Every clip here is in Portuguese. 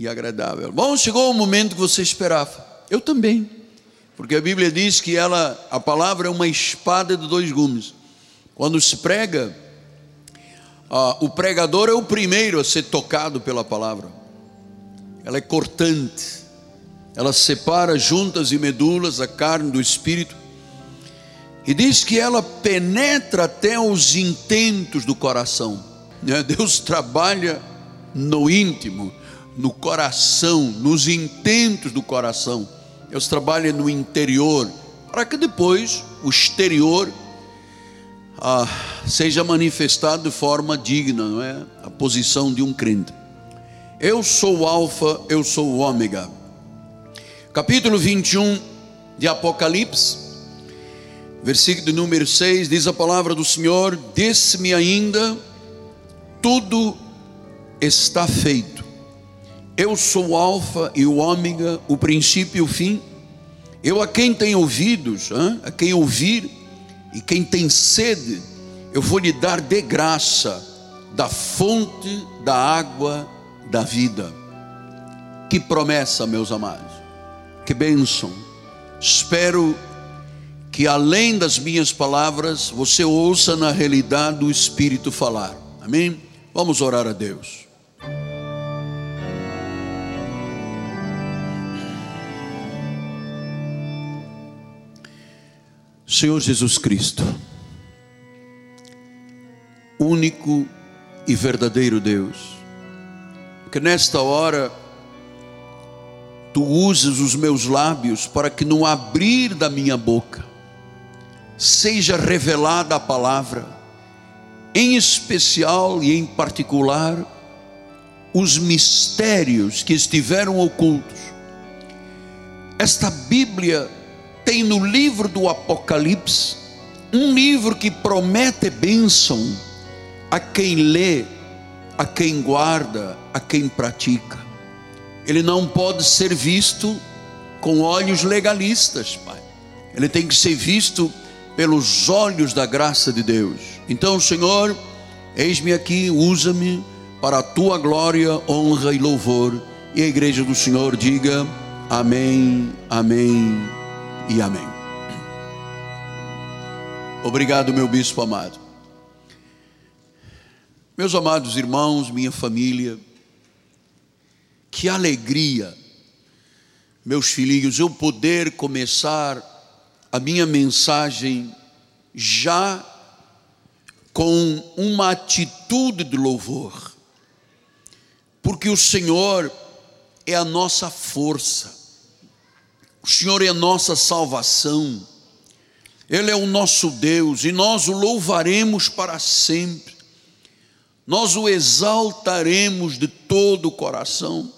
e agradável. Bom, chegou o momento que você esperava. Eu também. Porque a Bíblia diz que ela, a palavra é uma espada de dois gumes. Quando se prega, ah, o pregador é o primeiro a ser tocado pela palavra. Ela é cortante. Ela separa juntas e medulas a carne do espírito. E diz que ela penetra até os intentos do coração. Né? Deus trabalha no íntimo, no coração, nos intentos do coração. Deus trabalha no interior, para que depois o exterior ah, seja manifestado de forma digna, não é? A posição de um crente. Eu sou o Alfa, eu sou o Ômega. Capítulo 21 de Apocalipse, versículo número 6, diz a palavra do Senhor: Desse-me ainda, tudo está feito eu sou o Alfa e o Ômega, o princípio e o fim. Eu a quem tem ouvidos, a quem ouvir, e quem tem sede, eu vou lhe dar de graça da fonte da água da vida. Que promessa, meus amados, que bênção. Espero que além das minhas palavras, você ouça na realidade o Espírito falar. Amém? Vamos orar a Deus. Senhor Jesus Cristo, único e verdadeiro Deus, que nesta hora tu uses os meus lábios para que no abrir da minha boca seja revelada a palavra, em especial e em particular os mistérios que estiveram ocultos. Esta Bíblia tem no livro do Apocalipse um livro que promete bênção a quem lê, a quem guarda, a quem pratica. Ele não pode ser visto com olhos legalistas, Pai. Ele tem que ser visto pelos olhos da graça de Deus. Então, Senhor, eis-me aqui, usa-me para a tua glória, honra e louvor. E a igreja do Senhor diga: Amém, Amém e amém. Obrigado, meu bispo amado. Meus amados irmãos, minha família, que alegria, meus filhinhos, eu poder começar a minha mensagem já com uma atitude de louvor, porque o Senhor é a nossa força, o Senhor é nossa salvação, Ele é o nosso Deus e nós o louvaremos para sempre, nós o exaltaremos de todo o coração.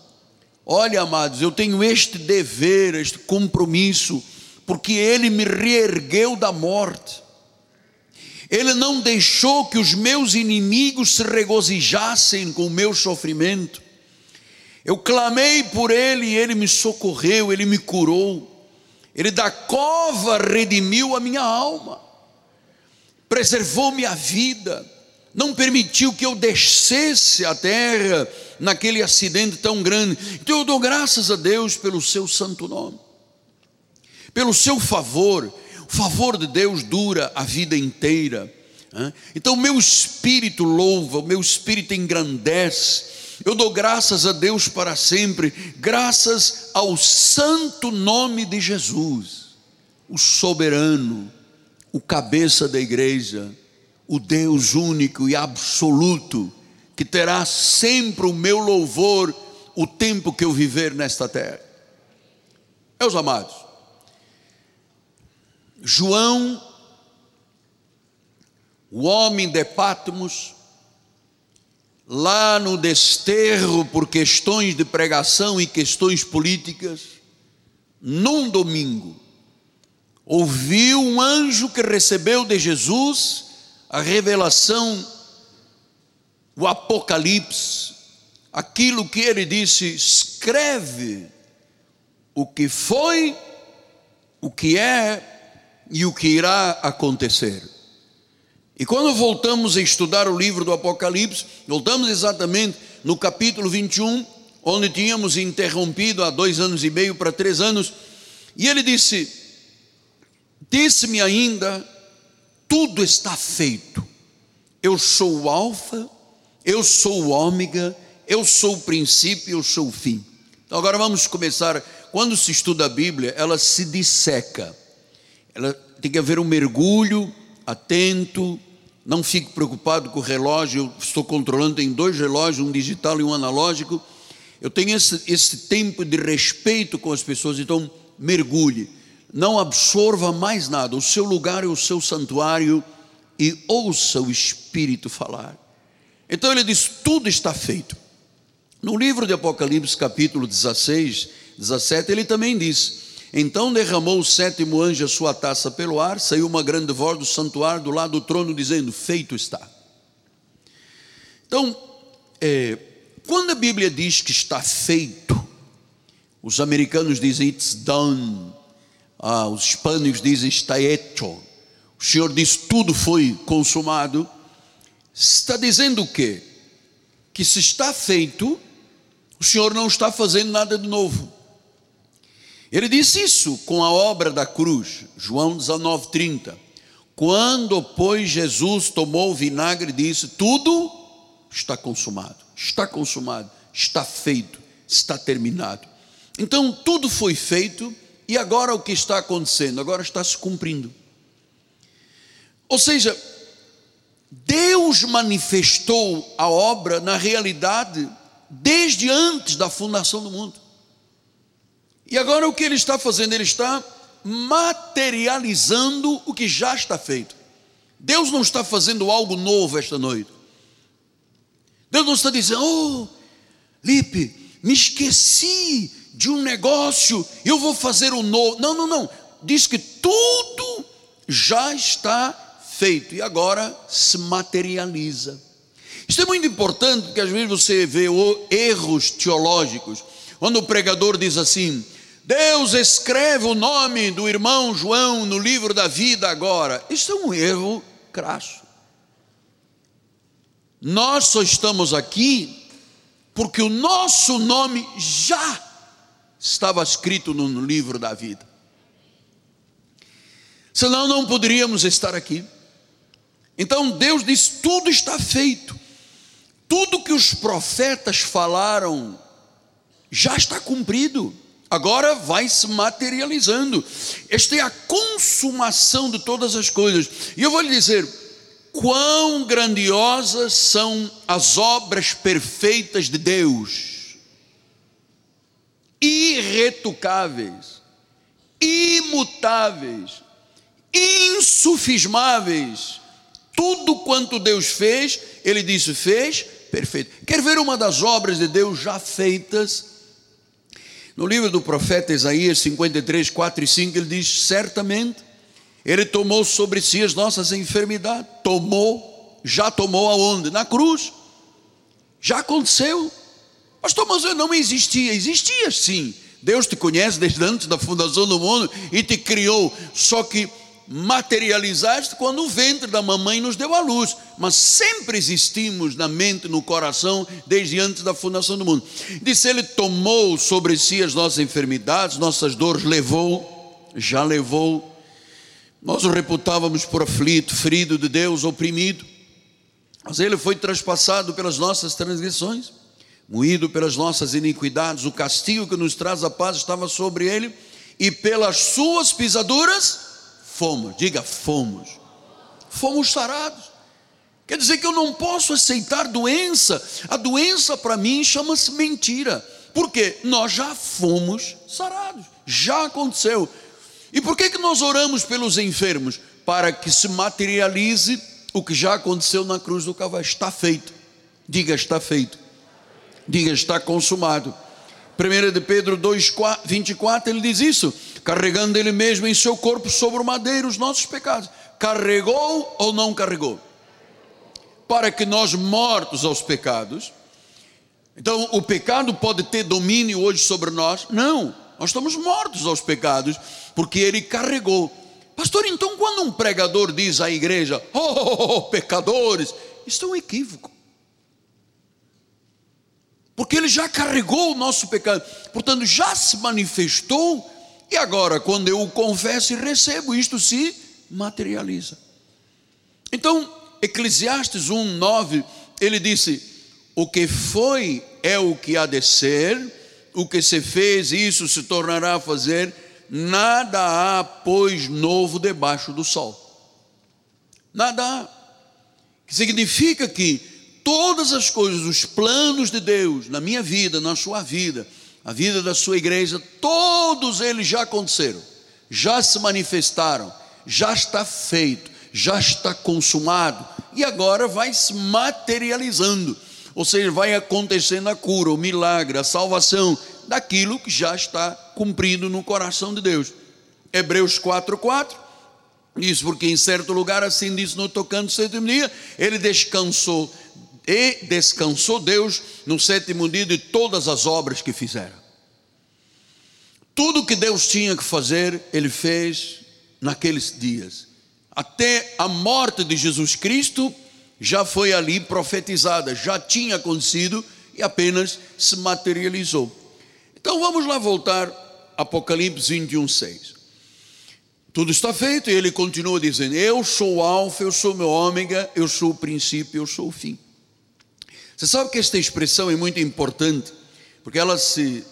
Olha, amados, eu tenho este dever, este compromisso, porque Ele me reergueu da morte. Ele não deixou que os meus inimigos se regozijassem com o meu sofrimento. Eu clamei por Ele e Ele me socorreu, Ele me curou. Ele da cova redimiu a minha alma, preservou minha vida, não permitiu que eu descesse à terra naquele acidente tão grande. Então eu dou graças a Deus pelo seu santo nome, pelo seu favor. O favor de Deus dura a vida inteira. Então, meu espírito louva, o meu espírito engrandece, eu dou graças a Deus para sempre, graças ao santo nome de Jesus, o soberano, o cabeça da igreja, o Deus único e absoluto, que terá sempre o meu louvor o tempo que eu viver nesta terra. Meus amados, João, o homem de Patmos, lá no desterro por questões de pregação e questões políticas, num domingo, ouviu um anjo que recebeu de Jesus a revelação, o Apocalipse, aquilo que ele disse: escreve o que foi, o que é e o que irá acontecer. E quando voltamos a estudar o livro do Apocalipse, voltamos exatamente no capítulo 21, onde tínhamos interrompido há dois anos e meio para três anos, e ele disse: Disse-me ainda, tudo está feito. Eu sou o Alfa, eu sou o Ômega, eu sou o princípio, eu sou o fim. Então agora vamos começar. Quando se estuda a Bíblia, ela se disseca. Ela tem que haver um mergulho atento. Não fique preocupado com o relógio. Eu estou controlando, tem dois relógios, um digital e um analógico. Eu tenho esse, esse tempo de respeito com as pessoas, então mergulhe. Não absorva mais nada. O seu lugar é o seu santuário e ouça o Espírito falar. Então ele diz: tudo está feito. No livro de Apocalipse, capítulo 16, 17, ele também diz: Então derramou o sétimo anjo a sua taça pelo ar, saiu uma grande voz do santuário do lado do trono, dizendo: Feito está. Então, é, quando a Bíblia diz que está feito, os americanos dizem it's done, ah, os hispânicos dizem está hecho. O Senhor diz tudo foi consumado. Está dizendo o quê? Que se está feito, o Senhor não está fazendo nada de novo. Ele disse isso com a obra da cruz, João 19:30. Quando, pois, Jesus tomou o vinagre e disse: Tudo está consumado, está consumado, está feito, está terminado. Então, tudo foi feito e agora o que está acontecendo? Agora está se cumprindo. Ou seja, Deus manifestou a obra na realidade desde antes da fundação do mundo. E agora o que ele está fazendo? Ele está materializando o que já está feito. Deus não está fazendo algo novo esta noite. Deus não está dizendo, oh, Lipe, me esqueci de um negócio, eu vou fazer um novo. Não, não, não. Diz que tudo já está feito e agora se materializa. Isso é muito importante porque às vezes você vê erros teológicos. Quando o pregador diz assim: Deus escreve o nome do irmão João no livro da vida agora. Isso é um erro crasso. Nós só estamos aqui porque o nosso nome já estava escrito no livro da vida. Senão não poderíamos estar aqui. Então Deus diz: tudo está feito, tudo que os profetas falaram já está cumprido, agora vai se materializando. Esta é a consumação de todas as coisas. E eu vou lhe dizer: quão grandiosas são as obras perfeitas de Deus irretocáveis, imutáveis, insufismáveis. Tudo quanto Deus fez, Ele disse: fez, perfeito. Quer ver uma das obras de Deus já feitas? No livro do profeta Isaías 53, 4 e 5, ele diz: certamente, Ele tomou sobre si as nossas enfermidades. Tomou, já tomou aonde? Na cruz. Já aconteceu. Pastor, mas eu não existia. Existia sim. Deus te conhece desde antes da fundação do mundo e te criou. Só que materializaste quando o ventre da mamãe nos deu a luz. Mas sempre existimos na mente, no coração, desde antes da fundação do mundo. Disse ele: tomou sobre si as nossas enfermidades, nossas dores, levou, já levou. Nós o reputávamos por aflito, ferido de Deus, oprimido. Mas ele foi traspassado pelas nossas transgressões moído pelas nossas iniquidades, o castigo que nos traz a paz estava sobre ele, e pelas suas pisaduras fomos, diga fomos, fomos sarados. Quer dizer que eu não posso aceitar doença, a doença para mim chama-se mentira, porque nós já fomos sarados, já aconteceu. E por que, que nós oramos pelos enfermos? Para que se materialize o que já aconteceu na cruz do Calvário. Está feito. Diga, está feito. Diga, está consumado. 1 de Pedro 2, 24, ele diz isso, carregando ele mesmo em seu corpo sobre o madeiro os nossos pecados. Carregou ou não carregou? Para que nós, mortos aos pecados, então o pecado pode ter domínio hoje sobre nós? Não, nós estamos mortos aos pecados, porque ele carregou. Pastor, então quando um pregador diz à igreja, oh, oh, oh pecadores, isso é um equívoco. Porque ele já carregou o nosso pecado, portanto, já se manifestou, e agora, quando eu o confesso e recebo, isto se materializa. Então, Eclesiastes 1, 9, ele disse: O que foi é o que há de ser, o que se fez, isso se tornará a fazer, nada há, pois, novo debaixo do sol. Nada há. Que significa que todas as coisas, os planos de Deus na minha vida, na sua vida, a vida da sua igreja, todos eles já aconteceram, já se manifestaram, já está feito, já está consumado e agora vai se materializando. Ou seja, vai acontecendo a cura, o milagre, a salvação daquilo que já está cumprido no coração de Deus. Hebreus 4:4 isso porque em certo lugar, assim diz no tocando sétimo dia, ele descansou, e descansou Deus no sétimo dia de todas as obras que fizeram. Tudo que Deus tinha que fazer, ele fez naqueles dias. Até a morte de Jesus Cristo já foi ali profetizada, já tinha acontecido e apenas se materializou. Então vamos lá voltar Apocalipse 21, 6. Tudo está feito e ele continua dizendo: Eu sou o Alfa, eu sou meu ômega, eu sou o princípio, eu sou o fim. Você sabe que esta expressão é muito importante, porque ela se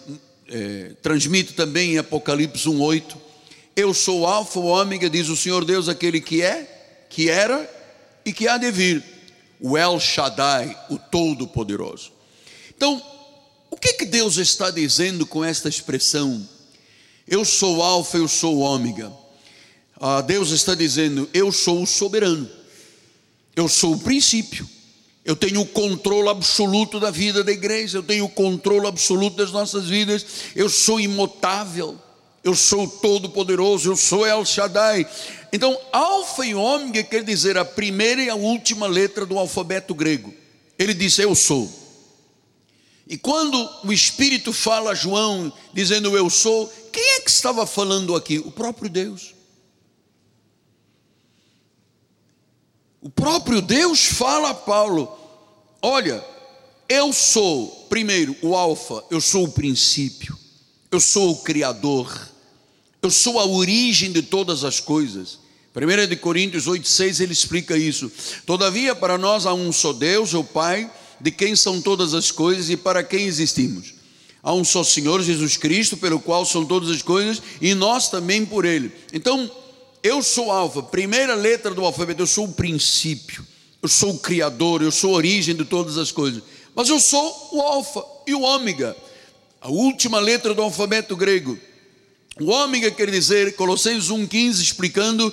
é, transmite também em Apocalipse 1,8. Eu sou Alfa, o ômega, diz o Senhor Deus, aquele que é, que era e que há de vir, o El Shaddai, o Todo-Poderoso. Então, o que, que Deus está dizendo com esta expressão? Eu sou Alfa, eu sou ômega ah, Deus está dizendo: Eu sou o soberano, eu sou o princípio, eu tenho o controle absoluto da vida da igreja, eu tenho o controle absoluto das nossas vidas, eu sou imutável, eu sou todo-poderoso, eu sou El Shaddai. Então, Alfa e Ômega quer dizer a primeira e a última letra do alfabeto grego. Ele disse: Eu sou. E quando o Espírito fala a João, dizendo eu sou, quem é que estava falando aqui? O próprio Deus. O próprio Deus fala a Paulo: olha, eu sou, primeiro, o Alfa, eu sou o princípio, eu sou o Criador, eu sou a origem de todas as coisas. 1 de Coríntios 8,6 ele explica isso. Todavia, para nós há um só Deus, o Pai, de quem são todas as coisas e para quem existimos. Há um só Senhor Jesus Cristo, pelo qual são todas as coisas, e nós também por Ele. Então, eu sou alfa, primeira letra do alfabeto, eu sou o princípio, eu sou o criador, eu sou a origem de todas as coisas. Mas eu sou o alfa e o ômega, a última letra do alfabeto grego. O ômega quer dizer, Colossenses 1,15, explicando,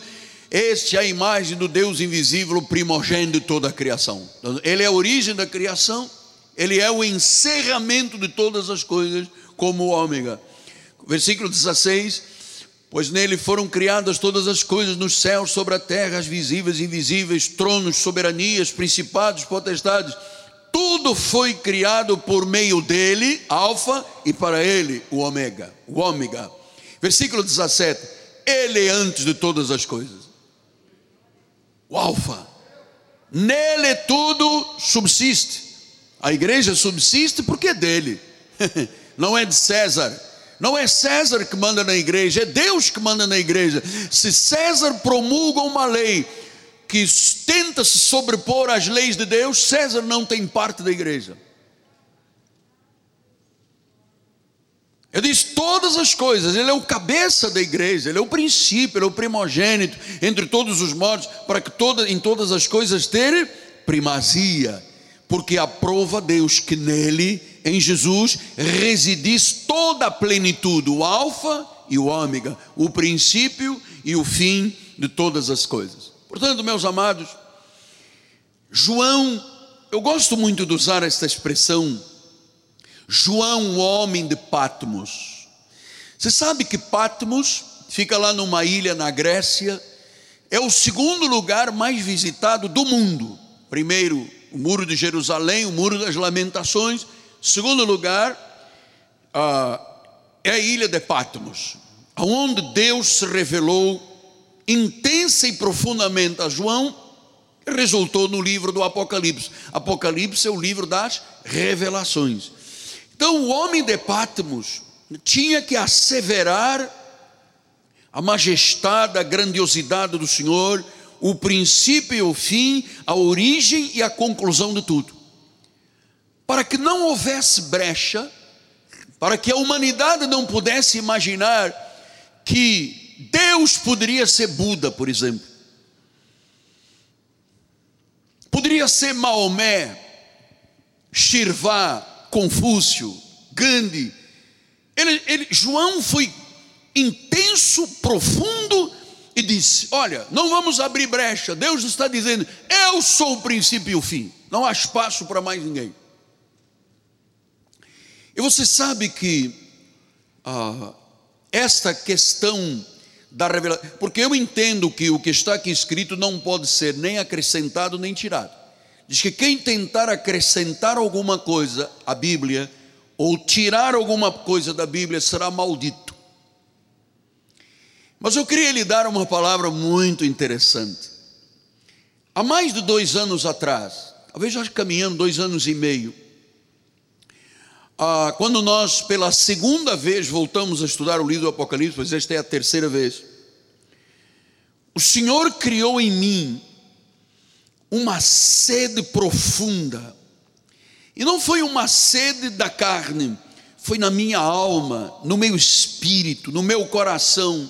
este é a imagem do Deus invisível, primogênito de toda a criação. Ele é a origem da criação, ele é o encerramento de todas as coisas, como o ômega. Versículo 16 Pois nele foram criadas todas as coisas nos céus, sobre a terra, as visíveis e invisíveis, tronos, soberanias, principados, potestades. Tudo foi criado por meio dele, Alfa, e para ele, o Ômega, o Ômega. Versículo 17: Ele é antes de todas as coisas. O Alfa. Nele tudo subsiste. A igreja subsiste porque é dele, não é de César não é César que manda na igreja, é Deus que manda na igreja. Se César promulga uma lei que tenta se sobrepor às leis de Deus, César não tem parte da igreja. Eu disse todas as coisas, ele é o cabeça da igreja, ele é o princípio, ele é o primogênito entre todos os mortos, para que toda, em todas as coisas ter primazia, porque aprova Deus que nele em Jesus residisse toda a plenitude, o Alfa e o Ômega, o princípio e o fim de todas as coisas. Portanto, meus amados, João, eu gosto muito de usar esta expressão, João, o homem de Patmos. Você sabe que Patmos fica lá numa ilha na Grécia, é o segundo lugar mais visitado do mundo. Primeiro, o Muro de Jerusalém, o Muro das Lamentações, Segundo lugar, é a ilha de Patmos, onde Deus se revelou intensa e profundamente a João, resultou no livro do Apocalipse. Apocalipse é o livro das revelações. Então o homem de Patmos tinha que asseverar a majestade, a grandiosidade do Senhor, o princípio e o fim, a origem e a conclusão de tudo. Para que não houvesse brecha, para que a humanidade não pudesse imaginar que Deus poderia ser Buda, por exemplo. Poderia ser Maomé, Shirvá, Confúcio, Gandhi. Ele, ele, João foi intenso, profundo e disse: Olha, não vamos abrir brecha. Deus está dizendo: Eu sou o princípio e o fim. Não há espaço para mais ninguém. E você sabe que ah, esta questão da revelação, porque eu entendo que o que está aqui escrito não pode ser nem acrescentado nem tirado. Diz que quem tentar acrescentar alguma coisa à Bíblia, ou tirar alguma coisa da Bíblia, será maldito. Mas eu queria lhe dar uma palavra muito interessante. Há mais de dois anos atrás, talvez já caminhando dois anos e meio, ah, quando nós pela segunda vez voltamos a estudar o livro do Apocalipse, pois esta é a terceira vez, o Senhor criou em mim uma sede profunda, e não foi uma sede da carne, foi na minha alma, no meu espírito, no meu coração.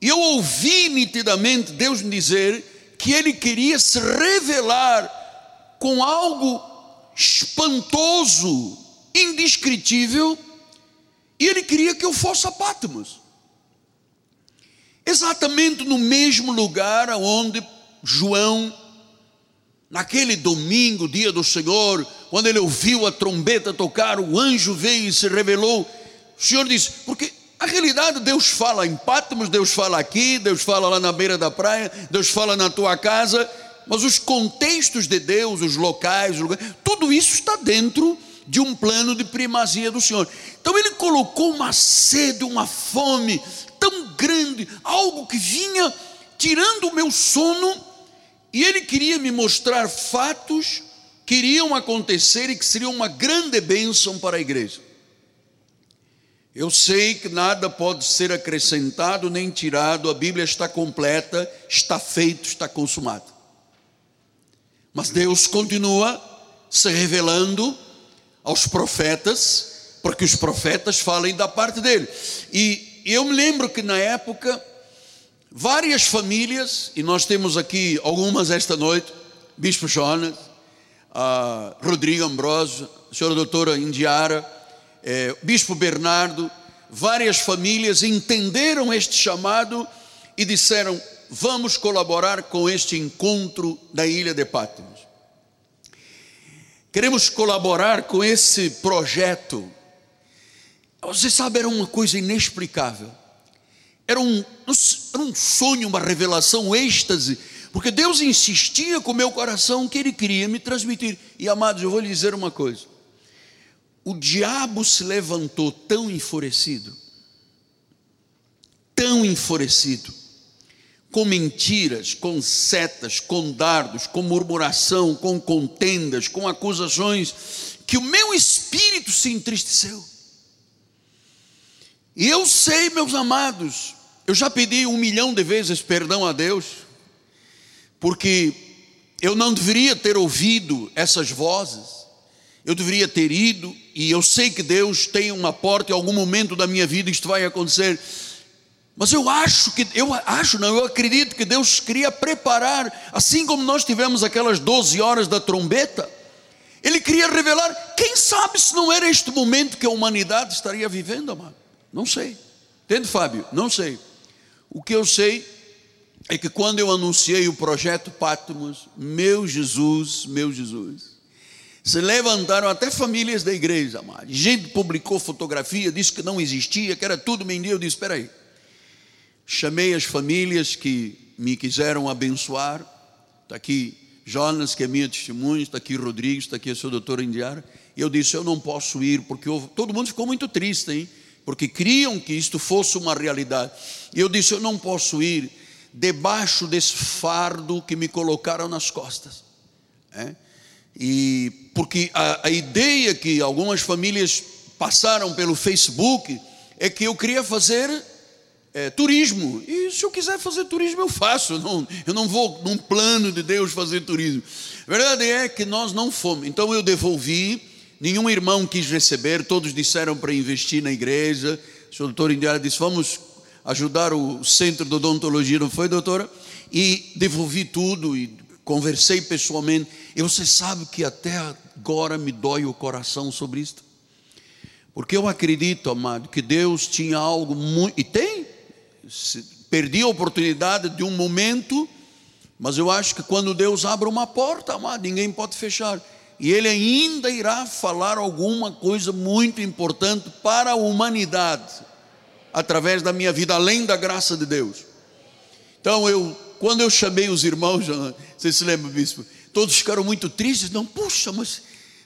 E eu ouvi nitidamente Deus me dizer que Ele queria se revelar com algo espantoso, indescritível, e Ele queria que eu fosse a Patmos. Exatamente no mesmo lugar onde João Naquele domingo, dia do Senhor, quando ele ouviu a trombeta tocar, o anjo veio e se revelou. O Senhor disse: porque a realidade, Deus fala em Patmos, Deus fala aqui, Deus fala lá na beira da praia, Deus fala na tua casa, mas os contextos de Deus, os locais, os lugares, tudo isso está dentro de um plano de primazia do Senhor. Então ele colocou uma sede, uma fome tão grande, algo que vinha tirando o meu sono e ele queria me mostrar fatos que iriam acontecer e que seriam uma grande bênção para a igreja. Eu sei que nada pode ser acrescentado nem tirado, a Bíblia está completa, está feito, está consumado. Mas Deus continua se revelando aos profetas, porque os profetas falem da parte dele. E eu me lembro que na época várias famílias, e nós temos aqui algumas esta noite, Bispo Jonas, uh, Rodrigo Ambrosio, senhora doutora Indiara, eh, Bispo Bernardo, várias famílias entenderam este chamado e disseram: vamos colaborar com este encontro da ilha de Patmos. Queremos colaborar com esse projeto. Você sabe, era uma coisa inexplicável. Era um, era um sonho, uma revelação, um êxtase, porque Deus insistia com o meu coração que Ele queria me transmitir. E amados, eu vou lhe dizer uma coisa: o diabo se levantou tão enfurecido, tão enfurecido, com mentiras, com setas, com dardos, com murmuração, com contendas, com acusações, que o meu espírito se entristeceu. E eu sei, meus amados, eu já pedi um milhão de vezes perdão a Deus, porque eu não deveria ter ouvido essas vozes, eu deveria ter ido, e eu sei que Deus tem uma porta, em algum momento da minha vida isto vai acontecer, mas eu acho que, eu acho, não, eu acredito que Deus queria preparar, assim como nós tivemos aquelas 12 horas da trombeta, Ele queria revelar, quem sabe se não era este momento que a humanidade estaria vivendo, amado? Não sei. Entende, Fábio? Não sei. O que eu sei é que quando eu anunciei o projeto Patmos, meu Jesus, meu Jesus, se levantaram até famílias da igreja, amado. Gente publicou fotografia, disse que não existia, que era tudo mentira. Eu disse: espera aí. Chamei as famílias que me quiseram abençoar. Está aqui Jonas, que é minha testemunha, está aqui Rodrigues, está aqui a sua doutora Indiara. E eu disse: eu não posso ir, porque todo mundo ficou muito triste, hein? porque criam que isto fosse uma realidade. E eu disse: eu não posso ir debaixo desse fardo que me colocaram nas costas. É? E porque a, a ideia que algumas famílias passaram pelo Facebook é que eu queria fazer é, turismo. E se eu quiser fazer turismo, eu faço. Não, eu não vou num plano de Deus fazer turismo. A verdade é que nós não fomos. Então eu devolvi. Nenhum irmão quis receber. Todos disseram para investir na igreja. O senhor doutor Indiara disse: Vamos ajudar o centro de odontologia, não foi, doutora? E devolvi tudo e conversei pessoalmente. E você sabe que até agora me dói o coração sobre isto. Porque eu acredito, amado, que Deus tinha algo muito. E tem, perdi a oportunidade de um momento, mas eu acho que quando Deus abre uma porta, amado, ninguém pode fechar. E Ele ainda irá falar alguma coisa muito importante para a humanidade, através da minha vida, além da graça de Deus. Então, eu, quando eu chamei os irmãos, você se lembra, bispo? Todos ficaram muito tristes. Não, puxa, mas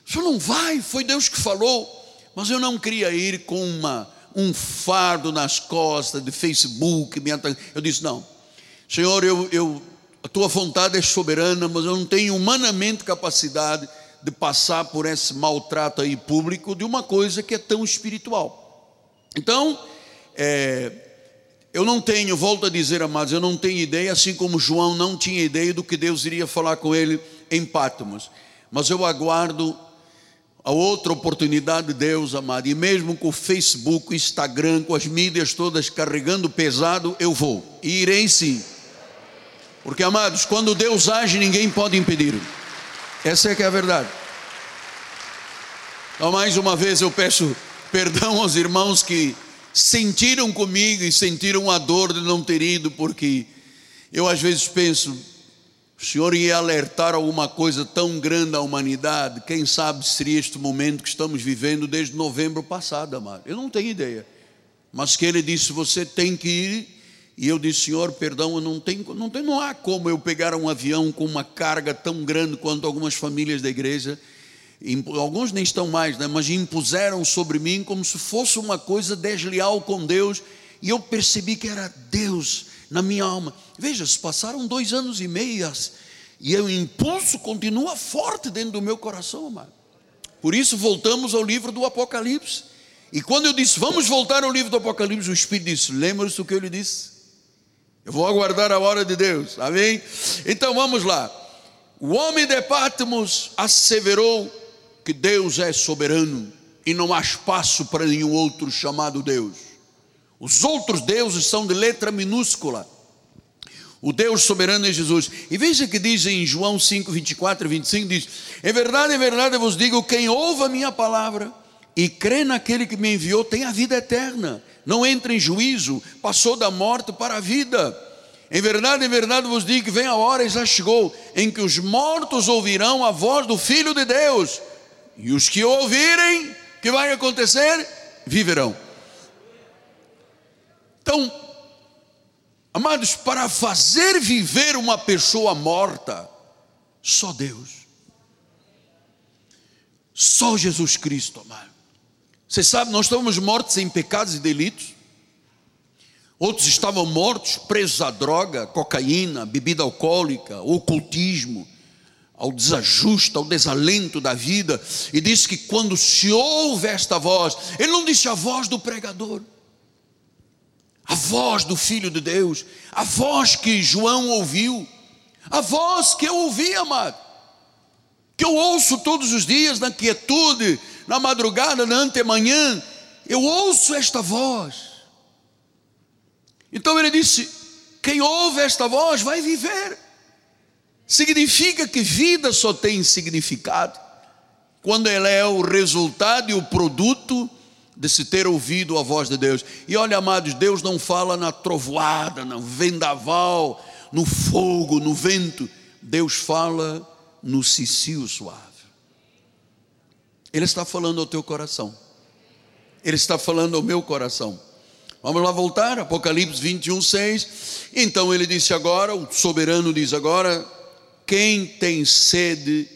o senhor não vai, foi Deus que falou. Mas eu não queria ir com uma um fardo nas costas de Facebook. Eu disse: não, Senhor, eu, eu, a tua vontade é soberana, mas eu não tenho humanamente capacidade de passar por esse maltrato aí público de uma coisa que é tão espiritual. Então, é, eu não tenho, volto a dizer, amados, eu não tenho ideia, assim como João não tinha ideia do que Deus iria falar com ele em Pátimos, mas eu aguardo a outra oportunidade de Deus, amado, e mesmo com o Facebook, Instagram, com as mídias todas carregando pesado, eu vou, e irei sim. Porque, amados, quando Deus age, ninguém pode impedir. Essa é que é a verdade. Então, mais uma vez eu peço perdão aos irmãos que sentiram comigo e sentiram a dor de não ter ido, porque eu às vezes penso, o Senhor ia alertar alguma coisa tão grande à humanidade, quem sabe seria este momento que estamos vivendo desde novembro passado, amado. Eu não tenho ideia. Mas que ele disse: você tem que ir. E eu disse: Senhor, perdão, eu não tenho, não, tenho, não há como eu pegar um avião com uma carga tão grande quanto algumas famílias da igreja. Alguns nem estão mais, né? mas impuseram sobre mim como se fosse uma coisa desleal com Deus. E eu percebi que era Deus na minha alma. Veja, se passaram dois anos e meio e o impulso continua forte dentro do meu coração, amado. Por isso voltamos ao livro do Apocalipse. E quando eu disse, vamos voltar ao livro do Apocalipse, o Espírito disse, lembra-se do que eu lhe disse? Eu vou aguardar a hora de Deus, amém? Então vamos lá. O homem de Patmos asseverou que Deus é soberano e não há espaço para nenhum outro chamado Deus. Os outros deuses são de letra minúscula. O Deus soberano é Jesus. E veja que diz em João 5, 24 e 25: diz: É verdade, é verdade, eu vos digo: quem ouve a minha palavra e crê naquele que me enviou tem a vida eterna, não entra em juízo, passou da morte para a vida. Em verdade, em verdade vos digo que vem a hora e já chegou em que os mortos ouvirão a voz do Filho de Deus, e os que ouvirem, que vai acontecer? Viverão. Então, amados, para fazer viver uma pessoa morta, só Deus. Só Jesus Cristo, amado. Você sabe, nós estávamos mortos em pecados e delitos. Outros estavam mortos, presos à droga, cocaína, bebida alcoólica, ocultismo, ao desajuste, ao desalento da vida. E disse que quando se ouve esta voz, ele não disse a voz do pregador, a voz do Filho de Deus, a voz que João ouviu, a voz que eu ouvi, amado, que eu ouço todos os dias na quietude, na madrugada, na antemanhã, eu ouço esta voz. Então ele disse: quem ouve esta voz vai viver. Significa que vida só tem significado quando ela é o resultado e o produto de se ter ouvido a voz de Deus. E olha, amados, Deus não fala na trovoada, no vendaval, no fogo, no vento. Deus fala no cicio suave. Ele está falando ao teu coração. Ele está falando ao meu coração. Vamos lá voltar, Apocalipse 21, 6. Então ele disse agora, o soberano diz agora: quem tem sede,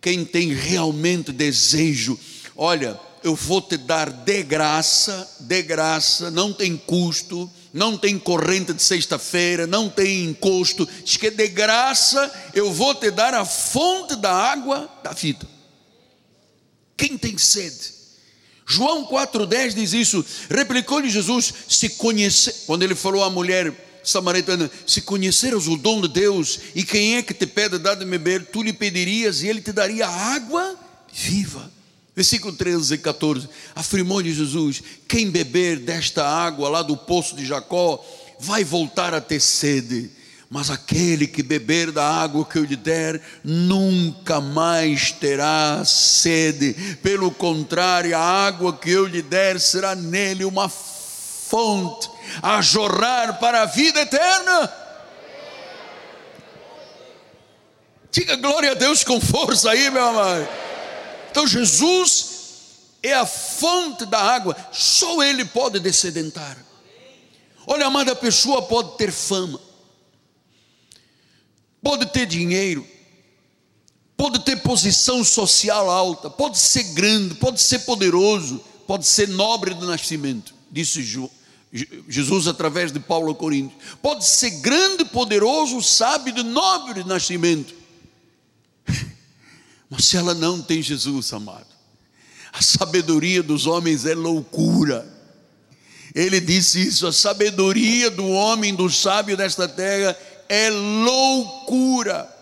quem tem realmente desejo, olha, eu vou te dar de graça, de graça, não tem custo, não tem corrente de sexta-feira, não tem encosto, diz que de graça eu vou te dar a fonte da água da vida. Quem tem sede? João 4,10 diz isso. Replicou-lhe Jesus: se conhecer, quando ele falou à mulher samaritana: se conheceras o dom de Deus, e quem é que te pede dar de beber, tu lhe pedirias e ele te daria água viva. Versículo 13 e 14: afirmou-lhe Jesus: quem beber desta água lá do poço de Jacó, vai voltar a ter sede mas aquele que beber da água que eu lhe der, nunca mais terá sede. Pelo contrário, a água que eu lhe der será nele uma fonte a jorrar para a vida eterna. Diga glória a Deus com força aí, meu amado. Então, Jesus é a fonte da água, só Ele pode descedentar. Olha, amada, pessoa pode ter fama, pode ter dinheiro, pode ter posição social alta, pode ser grande, pode ser poderoso, pode ser nobre do nascimento, disse Jesus através de Paulo a Coríntios. Pode ser grande, poderoso, sábio, nobre de nascimento, mas se ela não tem Jesus, amado, a sabedoria dos homens é loucura. Ele disse isso: a sabedoria do homem, do sábio desta terra, é loucura.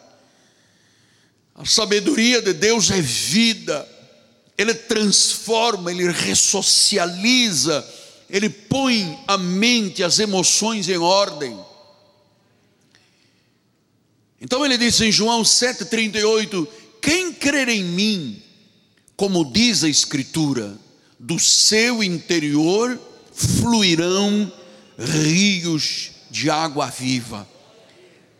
A sabedoria de Deus é vida, Ele transforma, Ele ressocializa, Ele põe a mente, as emoções em ordem. Então ele disse em João 7,38: Quem crer em mim, como diz a Escritura, do seu interior fluirão rios de água viva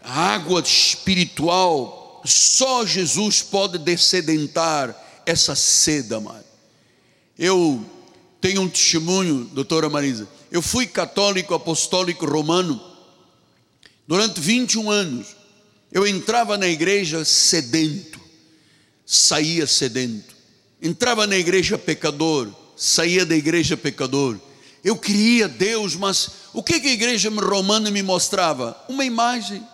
a água espiritual, só Jesus pode descedentar essa sede, amado. Eu tenho um testemunho, doutora Marisa. Eu fui católico apostólico romano durante 21 anos. Eu entrava na igreja sedento, saía sedento. Entrava na igreja pecador, saía da igreja pecador. Eu queria Deus, mas o que a igreja romana me mostrava? Uma imagem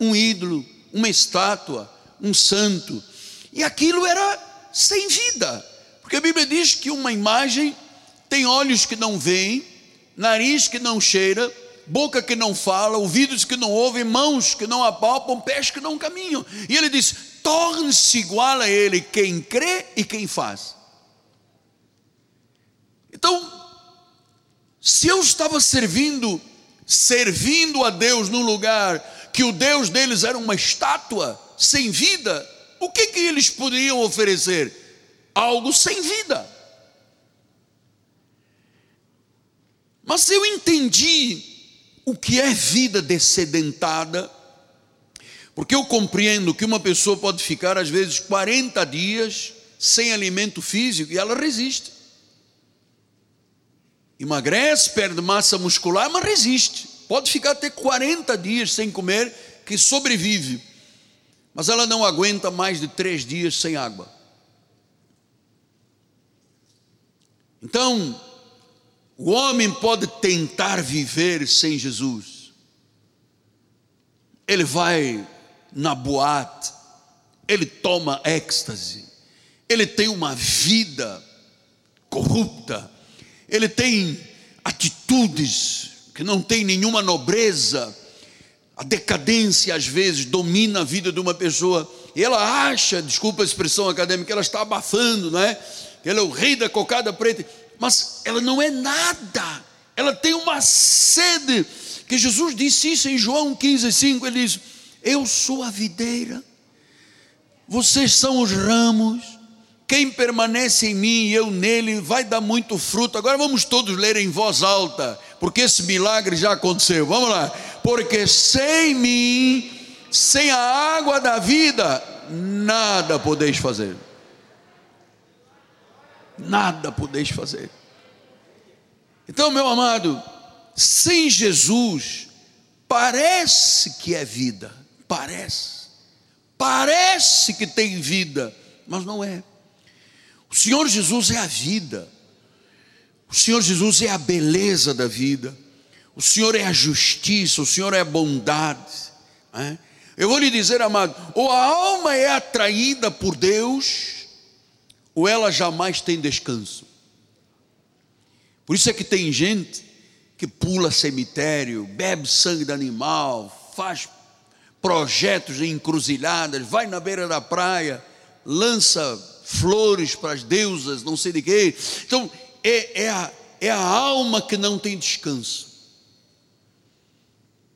um ídolo, uma estátua, um santo. E aquilo era sem vida, porque a Bíblia diz que uma imagem tem olhos que não veem, nariz que não cheira, boca que não fala, ouvidos que não ouvem, mãos que não apalpam, pés que não caminham. E ele diz: torne-se igual a ele quem crê e quem faz. Então, se eu estava servindo, servindo a Deus num lugar que o Deus deles era uma estátua sem vida, o que, que eles poderiam oferecer? Algo sem vida. Mas eu entendi o que é vida descedentada, porque eu compreendo que uma pessoa pode ficar às vezes 40 dias sem alimento físico e ela resiste. Emagrece, perde massa muscular, mas resiste pode ficar até 40 dias sem comer, que sobrevive, mas ela não aguenta mais de três dias sem água. Então, o homem pode tentar viver sem Jesus, ele vai na boate, ele toma êxtase, ele tem uma vida corrupta, ele tem atitudes que não tem nenhuma nobreza, a decadência às vezes domina a vida de uma pessoa, e ela acha, desculpa a expressão acadêmica, ela está abafando, não é? Ela é o rei da cocada preta, mas ela não é nada, ela tem uma sede, que Jesus disse isso em João 15, 5, ele diz: Eu sou a videira, vocês são os ramos, quem permanece em mim e eu nele vai dar muito fruto. Agora vamos todos ler em voz alta porque esse milagre já aconteceu. Vamos lá. Porque sem mim, sem a água da vida, nada podeis fazer. Nada podeis fazer. Então, meu amado, sem Jesus, parece que é vida, parece, parece que tem vida, mas não é. O Senhor Jesus é a vida. O Senhor Jesus é a beleza da vida. o Senhor é a justiça, o Senhor é a bondade. É? Eu vou lhe dizer, amado, ou a alma é atraída por Deus, ou ela jamais tem descanso. Por isso é que tem gente que pula cemitério, bebe sangue de animal, faz projetos em encruzilhadas, vai na beira da praia, lança flores para as deusas, não sei de quê. Então, é, é, a, é a alma que não tem descanso.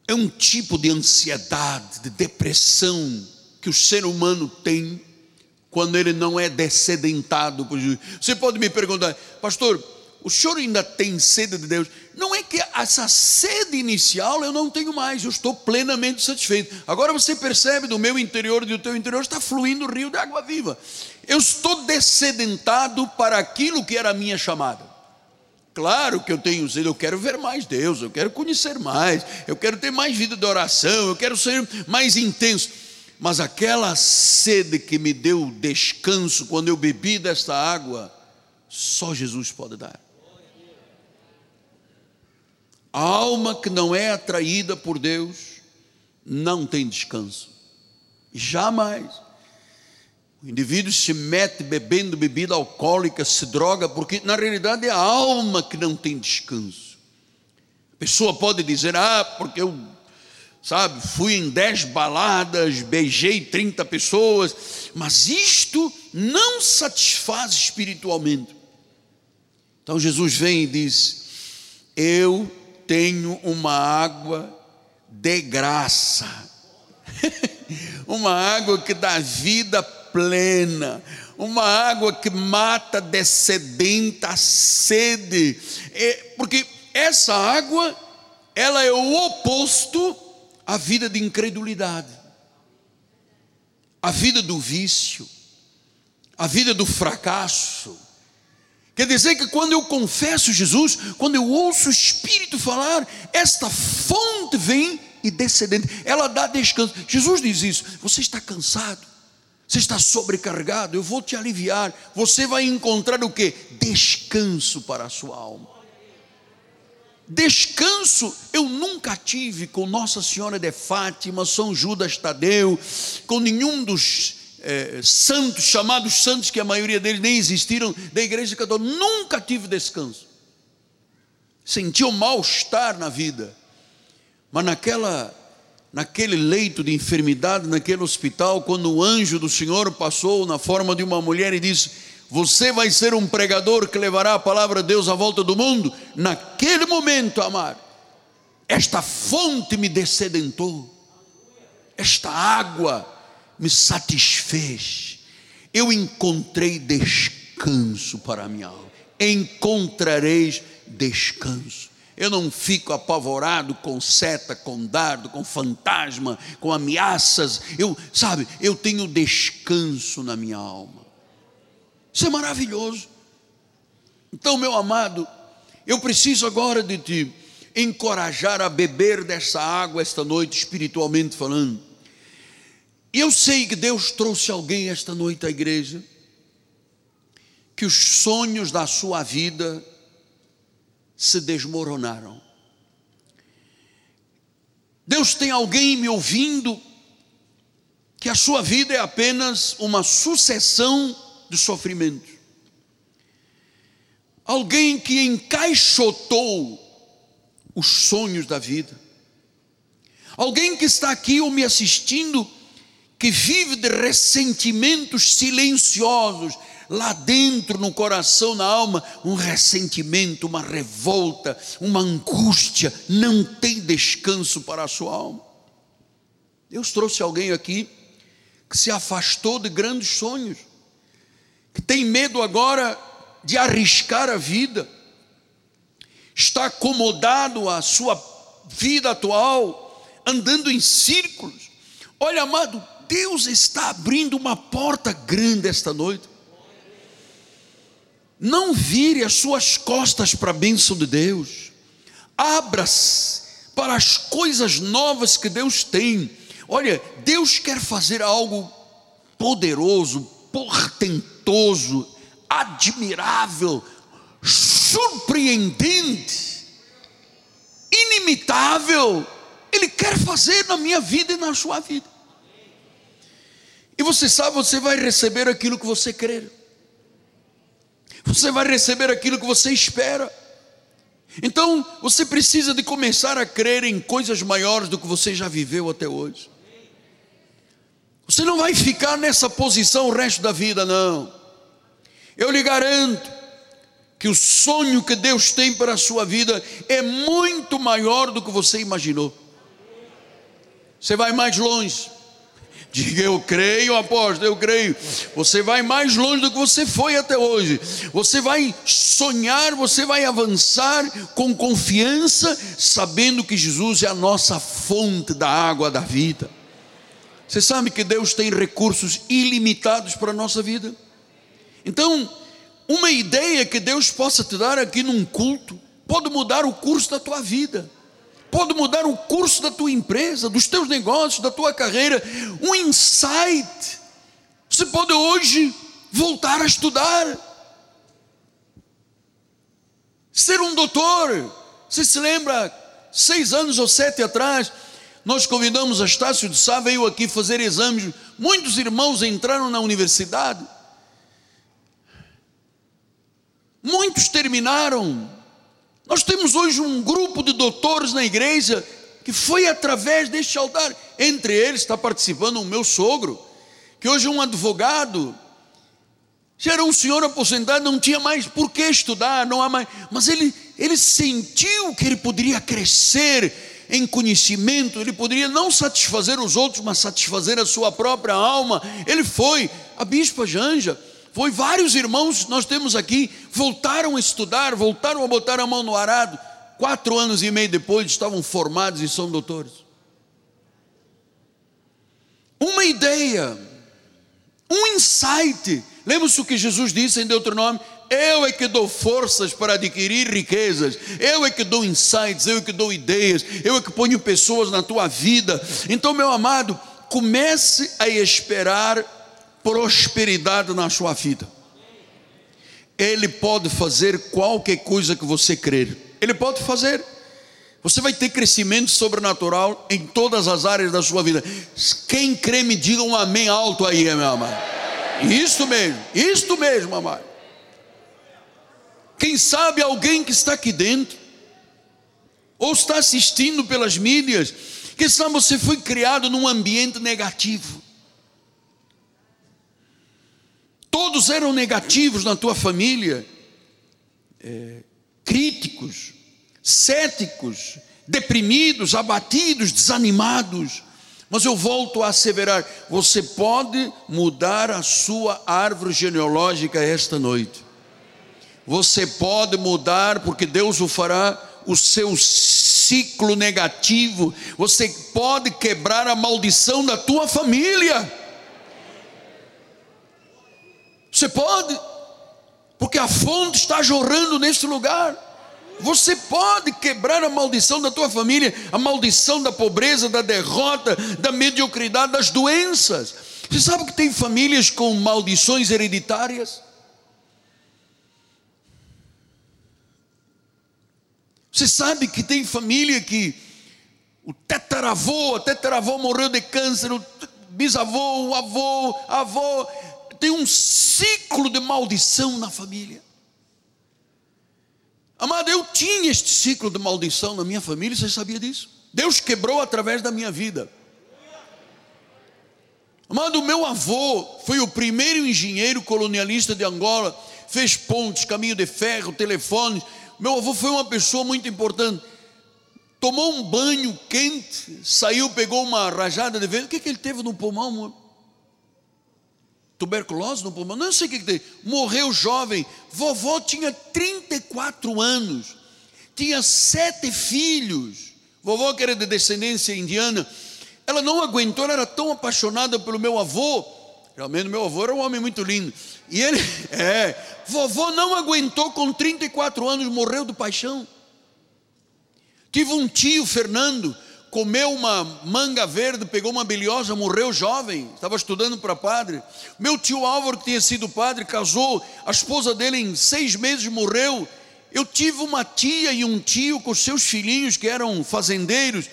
É um tipo de ansiedade, de depressão que o ser humano tem quando ele não é descedentado. Você pode me perguntar, pastor, o senhor ainda tem sede de Deus? Não é que essa sede inicial eu não tenho mais, eu estou plenamente satisfeito. Agora você percebe do meu interior e do teu interior está fluindo o rio de água viva. Eu estou descedentado para aquilo que era a minha chamada. Claro que eu tenho sede, eu quero ver mais Deus, eu quero conhecer mais, eu quero ter mais vida de oração, eu quero ser mais intenso. Mas aquela sede que me deu descanso quando eu bebi desta água, só Jesus pode dar. A alma que não é atraída por Deus não tem descanso. Jamais. O indivíduo se mete bebendo bebida alcoólica, se droga, porque na realidade é a alma que não tem descanso. A pessoa pode dizer: Ah, porque eu, sabe, fui em dez baladas, beijei 30 pessoas, mas isto não satisfaz espiritualmente. Então Jesus vem e diz: Eu tenho uma água de graça, uma água que dá vida plena, uma água que mata descedenta a sede, é, porque essa água, ela é o oposto à vida de incredulidade, à vida do vício, à vida do fracasso, Quer dizer que quando eu confesso Jesus, quando eu ouço o Espírito falar, esta fonte vem e descendente, ela dá descanso. Jesus diz isso: você está cansado, você está sobrecarregado, eu vou te aliviar. Você vai encontrar o que? Descanso para a sua alma. Descanso eu nunca tive com Nossa Senhora de Fátima, São Judas Tadeu, com nenhum dos é, santos, chamados santos, que a maioria deles nem existiram, da igreja católica, nunca tive descanso. Sentia um mal-estar na vida, mas naquela, naquele leito de enfermidade, naquele hospital, quando o anjo do Senhor passou na forma de uma mulher e disse: Você vai ser um pregador que levará a palavra de Deus à volta do mundo. Naquele momento, amar, esta fonte me descedentou, esta água me satisfez. Eu encontrei descanso para a minha alma. Encontrareis descanso. Eu não fico apavorado com seta, com dardo, com fantasma, com ameaças. Eu, sabe, eu tenho descanso na minha alma. Isso é maravilhoso. Então, meu amado, eu preciso agora de te encorajar a beber dessa água esta noite, espiritualmente falando. E eu sei que Deus trouxe alguém esta noite à igreja, que os sonhos da sua vida se desmoronaram. Deus tem alguém me ouvindo que a sua vida é apenas uma sucessão de sofrimentos. Alguém que encaixotou os sonhos da vida. Alguém que está aqui ou me assistindo que vive de ressentimentos silenciosos, lá dentro no coração, na alma, um ressentimento, uma revolta, uma angústia, não tem descanso para a sua alma. Deus trouxe alguém aqui que se afastou de grandes sonhos, que tem medo agora de arriscar a vida, está acomodado à sua vida atual, andando em círculos. Olha, amado, Deus está abrindo uma porta grande esta noite. Não vire as suas costas para a bênção de Deus. Abra-se para as coisas novas que Deus tem. Olha, Deus quer fazer algo poderoso, portentoso, admirável, surpreendente, ilimitável, Ele quer fazer na minha vida e na sua vida. E você sabe, você vai receber aquilo que você crer. Você vai receber aquilo que você espera. Então, você precisa de começar a crer em coisas maiores do que você já viveu até hoje. Você não vai ficar nessa posição o resto da vida, não. Eu lhe garanto que o sonho que Deus tem para a sua vida é muito maior do que você imaginou. Você vai mais longe. Diga eu creio, apóstolo, eu creio. Você vai mais longe do que você foi até hoje. Você vai sonhar, você vai avançar com confiança, sabendo que Jesus é a nossa fonte da água da vida. Você sabe que Deus tem recursos ilimitados para a nossa vida? Então, uma ideia que Deus possa te dar aqui num culto pode mudar o curso da tua vida pode mudar o curso da tua empresa, dos teus negócios, da tua carreira. Um insight. Você pode hoje voltar a estudar, ser um doutor. Você se lembra, seis anos ou sete atrás, nós convidamos a Estácio de Sá, veio aqui fazer exames. Muitos irmãos entraram na universidade. Muitos terminaram nós temos hoje um grupo de doutores na igreja que foi através deste altar. Entre eles está participando o meu sogro, que hoje é um advogado. Já era um senhor aposentado, não tinha mais por que estudar, não há mais. Mas ele, ele sentiu que ele poderia crescer em conhecimento, ele poderia não satisfazer os outros, mas satisfazer a sua própria alma. Ele foi, a bispa Janja foi vários irmãos nós temos aqui, voltaram a estudar, voltaram a botar a mão no arado. Quatro anos e meio depois estavam formados e são doutores. Uma ideia, um insight. Lembra-se o que Jesus disse em Deuteronômio? Eu é que dou forças para adquirir riquezas, eu é que dou insights, eu é que dou ideias, eu é que ponho pessoas na tua vida. Então, meu amado, comece a esperar prosperidade na sua vida. Ele pode fazer qualquer coisa que você crer. Ele pode fazer. Você vai ter crescimento sobrenatural em todas as áreas da sua vida. Quem crê, me diga um amém alto aí, meu amado. Isso mesmo, isto mesmo, amado. Quem sabe alguém que está aqui dentro, ou está assistindo pelas mídias, que sabe você foi criado num ambiente negativo. Todos eram negativos na tua família, é, críticos, céticos, deprimidos, abatidos, desanimados. Mas eu volto a asseverar: você pode mudar a sua árvore genealógica esta noite. Você pode mudar, porque Deus o fará, o seu ciclo negativo. Você pode quebrar a maldição da tua família. Você pode, porque a fonte está jorrando neste lugar. Você pode quebrar a maldição da tua família, a maldição da pobreza, da derrota, da mediocridade, das doenças. Você sabe que tem famílias com maldições hereditárias? Você sabe que tem família que o tetaravô, a tetaravô morreu de câncer, o bisavô, o avô, a avó, tem um ciclo de maldição na família. Amado, eu tinha este ciclo de maldição na minha família, você sabia disso? Deus quebrou através da minha vida. Amado, meu avô foi o primeiro engenheiro colonialista de Angola, fez pontes, caminho de ferro, telefones. Meu avô foi uma pessoa muito importante. Tomou um banho quente, saiu, pegou uma rajada de vento. O que, que ele teve no pulmão? Tuberculose no pulmão, não sei o que, que tem. Morreu jovem. Vovó tinha 34 anos, tinha sete filhos. Vovó, que era de descendência indiana, ela não aguentou, ela era tão apaixonada pelo meu avô. Realmente, meu avô era um homem muito lindo. E ele, é, vovó não aguentou com 34 anos, morreu de paixão. Tive um tio, Fernando, comeu uma manga verde, pegou uma biliosa, morreu jovem, estava estudando para padre. Meu tio Álvaro, que tinha sido padre, casou, a esposa dele em seis meses morreu. Eu tive uma tia e um tio com seus filhinhos que eram fazendeiros.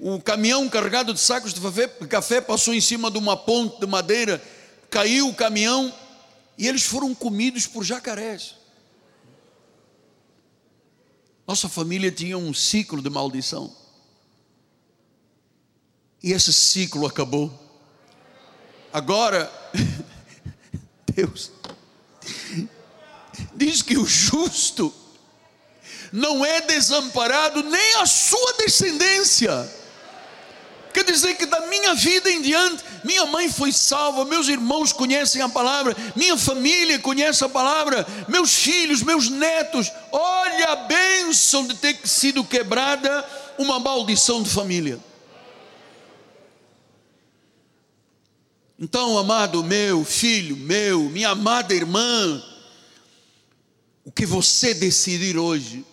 O caminhão carregado de sacos de café passou em cima de uma ponte de madeira, caiu o caminhão e eles foram comidos por jacarés. Nossa família tinha um ciclo de maldição. E esse ciclo acabou. Agora, Deus diz que o justo não é desamparado nem a sua descendência. Quer dizer que da minha vida em diante, minha mãe foi salva, meus irmãos conhecem a palavra, minha família conhece a palavra, meus filhos, meus netos, olha a bênção de ter sido quebrada uma maldição de família. Então, amado meu, filho meu, minha amada irmã, o que você decidir hoje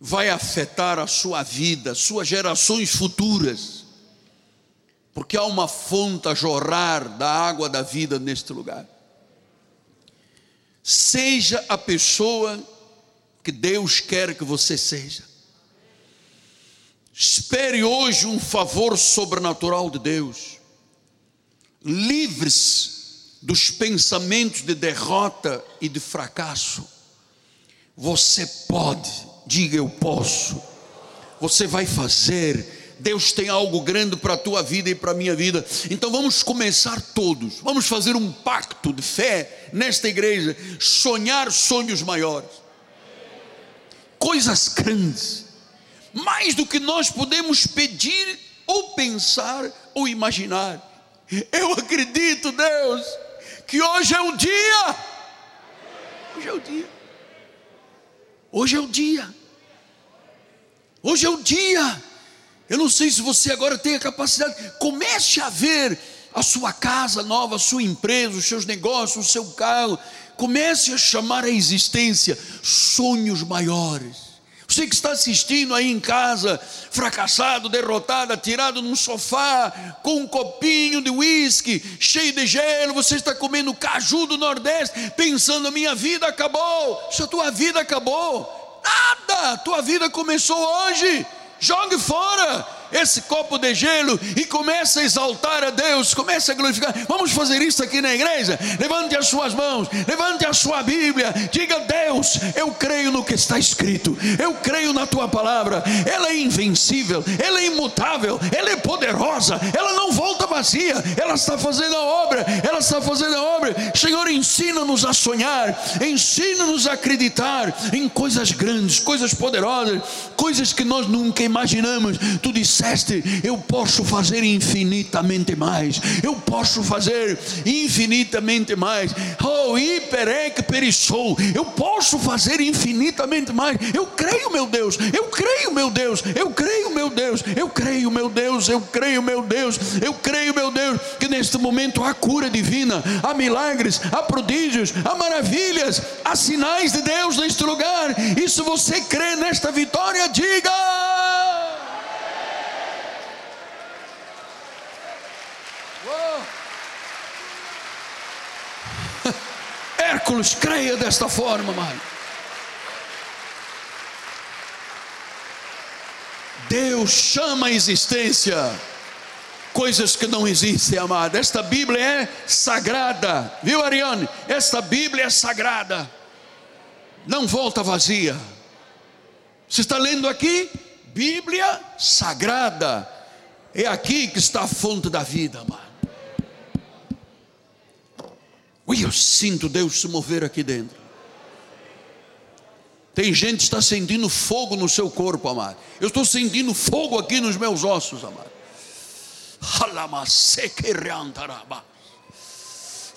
vai afetar a sua vida, suas gerações futuras, porque há uma fonte a jorrar da água da vida neste lugar. Seja a pessoa que Deus quer que você seja. Espere hoje um favor sobrenatural de Deus. Livre-se dos pensamentos de derrota e de fracasso. Você pode diga eu posso. Você vai fazer. Deus tem algo grande para a tua vida e para a minha vida. Então vamos começar todos. Vamos fazer um pacto de fé nesta igreja, sonhar sonhos maiores. Coisas grandes. Mais do que nós podemos pedir ou pensar ou imaginar. Eu acredito, Deus, que hoje é o dia. Hoje é o dia. Hoje é o dia. Hoje é o dia. Eu não sei se você agora tem a capacidade. Comece a ver a sua casa nova, a sua empresa, os seus negócios, o seu carro. Comece a chamar a existência sonhos maiores. Você que está assistindo aí em casa, fracassado, derrotado, atirado num sofá, com um copinho de uísque, cheio de gelo, você está comendo caju do Nordeste, pensando: a minha vida acabou. Se a tua vida acabou, nada, tua vida começou hoje. Jogue fora esse copo de gelo e comece a exaltar a Deus, comece a glorificar. Vamos fazer isso aqui na igreja? Levante as suas mãos, levante a sua Bíblia, diga: Deus, eu creio no que está escrito, eu creio na tua palavra, ela é invencível, ela é imutável, ela é poderosa, ela não volta vazia, ela está fazendo a obra, ela está fazendo a obra. Senhor, ensina-nos a sonhar, ensina-nos a acreditar em coisas grandes, coisas poderosas, coisas que nós nunca imaginamos. Tu disseste Eu posso fazer infinitamente mais, eu posso fazer infinitamente mais. Oh, hiperec perissou, eu posso fazer infinitamente mais. Eu creio, meu Deus, eu creio, meu Deus, eu creio, meu Deus, eu creio, meu Deus, eu creio, meu Deus, eu creio, meu Deus, que neste momento há cura divina, há milagres, há prodígios, há maravilhas, há sinais de Deus neste lugar. E se você crê nesta vitória, diga. Hércules, creia desta forma, mano. Deus chama a existência coisas que não existem, amado. Esta Bíblia é sagrada, viu, Ariane? Esta Bíblia é sagrada, não volta vazia. Você está lendo aqui? Bíblia sagrada, é aqui que está a fonte da vida, amado. Ui, eu sinto Deus se mover aqui dentro. Tem gente que está sentindo fogo no seu corpo, amado. Eu estou sentindo fogo aqui nos meus ossos, amado.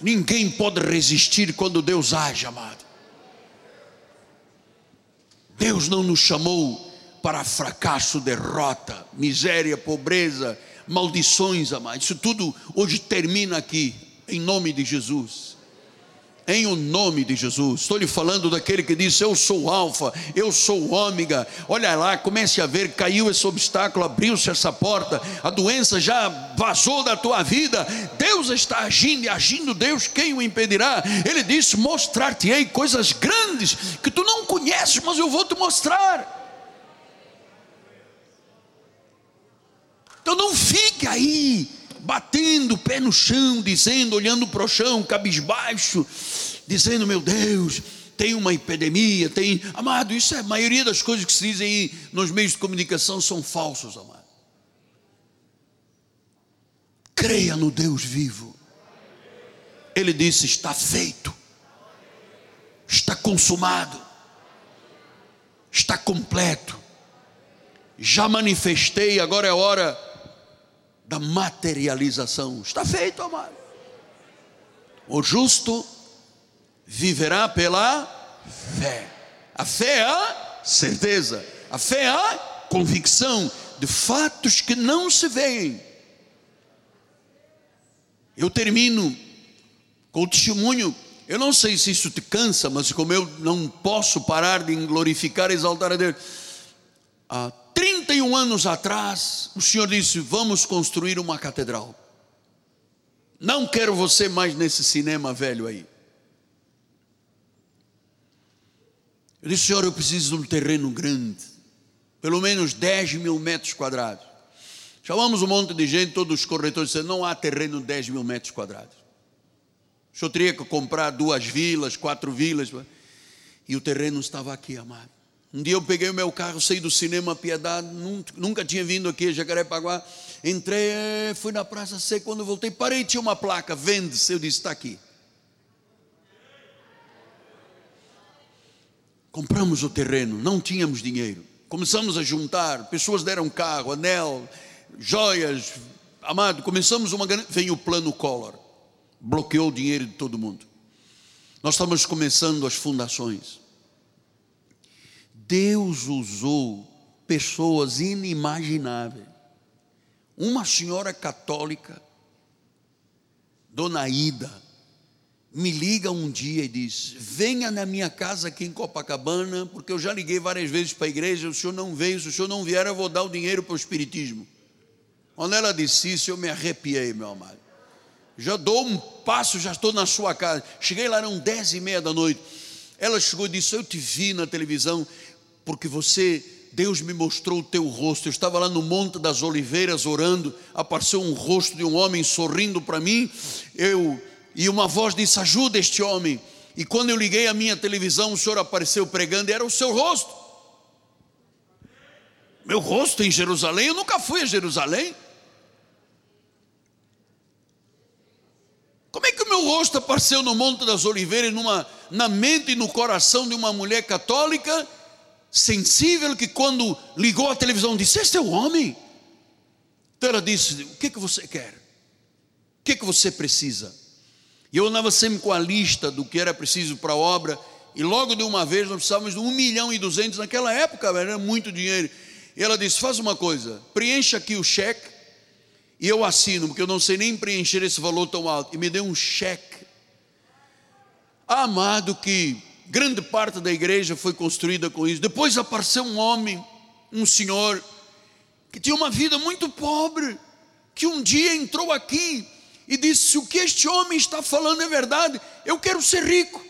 Ninguém pode resistir quando Deus age, amado. Deus não nos chamou para fracasso, derrota, miséria, pobreza, maldições, amado. Isso tudo hoje termina aqui, em nome de Jesus em o nome de Jesus. Estou lhe falando daquele que disse: Eu sou o Alfa, eu sou o Ômega. Olha lá, comece a ver: caiu esse obstáculo, abriu-se essa porta, a doença já vazou da tua vida. Deus está agindo e agindo, Deus, quem o impedirá? Ele disse: Mostrar-te-ei coisas grandes que tu não conheces, mas eu vou te mostrar. Então não fique aí batendo o pé no chão, dizendo, olhando para o chão, cabisbaixo, dizendo: Meu Deus, tem uma epidemia, tem. Amado, isso é a maioria das coisas que se dizem aí nos meios de comunicação são falsos, amado. Creia no Deus vivo. Ele disse: Está feito, está consumado, está completo. Já manifestei, agora é hora da materialização. Está feito, amado. O justo viverá pela fé. A fé é a certeza, a fé é a convicção de fatos que não se veem. Eu termino com o testemunho. Eu não sei se isso te cansa, mas como eu não posso parar de glorificar e exaltar a Deus. Há 31 anos atrás, o Senhor disse: Vamos construir uma catedral. Não quero você mais nesse cinema velho aí. Eu disse, Senhor, eu preciso de um terreno grande, pelo menos 10 mil metros quadrados. Chamamos um monte de gente, todos os corretores disseram: não há terreno de 10 mil metros quadrados. O senhor teria que comprar duas vilas, quatro vilas. E o terreno estava aqui, amado. Um dia eu peguei o meu carro, saí do cinema Piedade, nunca, tinha vindo aqui a Jacarepaguá. Entrei, eh, fui na Praça C, quando voltei, parei, tinha uma placa, vende-se. Eu disse, está aqui. Compramos o terreno, não tínhamos dinheiro. Começamos a juntar, pessoas deram carro, anel, joias. Amado, começamos uma grande. Vem o plano Collor, bloqueou o dinheiro de todo mundo. Nós estamos começando as fundações. Deus usou pessoas inimagináveis. Uma senhora católica, Dona Ida, me liga um dia e diz: Venha na minha casa aqui em Copacabana, porque eu já liguei várias vezes para a igreja, o senhor não veio, se o senhor não vier, eu vou dar o dinheiro para o Espiritismo. Quando ela disse isso, eu me arrepiei, meu amado. Já dou um passo, já estou na sua casa. Cheguei lá, eram dez e meia da noite. Ela chegou e disse: Eu te vi na televisão, porque você, Deus me mostrou o teu rosto. Eu estava lá no Monte das Oliveiras orando, apareceu um rosto de um homem sorrindo para mim. Eu e uma voz disse: "Ajuda este homem". E quando eu liguei a minha televisão, o senhor apareceu pregando, e era o seu rosto. Meu rosto em Jerusalém, eu nunca fui a Jerusalém. Como é que o meu rosto apareceu no Monte das Oliveiras, numa, na mente e no coração de uma mulher católica sensível que quando ligou a televisão disse: Este é o homem. Então ela disse: O que, que você quer? O que, que você precisa? E eu andava sempre com a lista do que era preciso para a obra, e logo de uma vez nós precisávamos de um milhão e duzentos, naquela época era muito dinheiro. E ela disse: Faz uma coisa, preencha aqui o cheque, e eu assino, porque eu não sei nem preencher esse valor tão alto. E me deu um cheque. Amado, que grande parte da igreja foi construída com isso. Depois apareceu um homem, um senhor, que tinha uma vida muito pobre, que um dia entrou aqui e disse: Se o que este homem está falando é verdade, eu quero ser rico.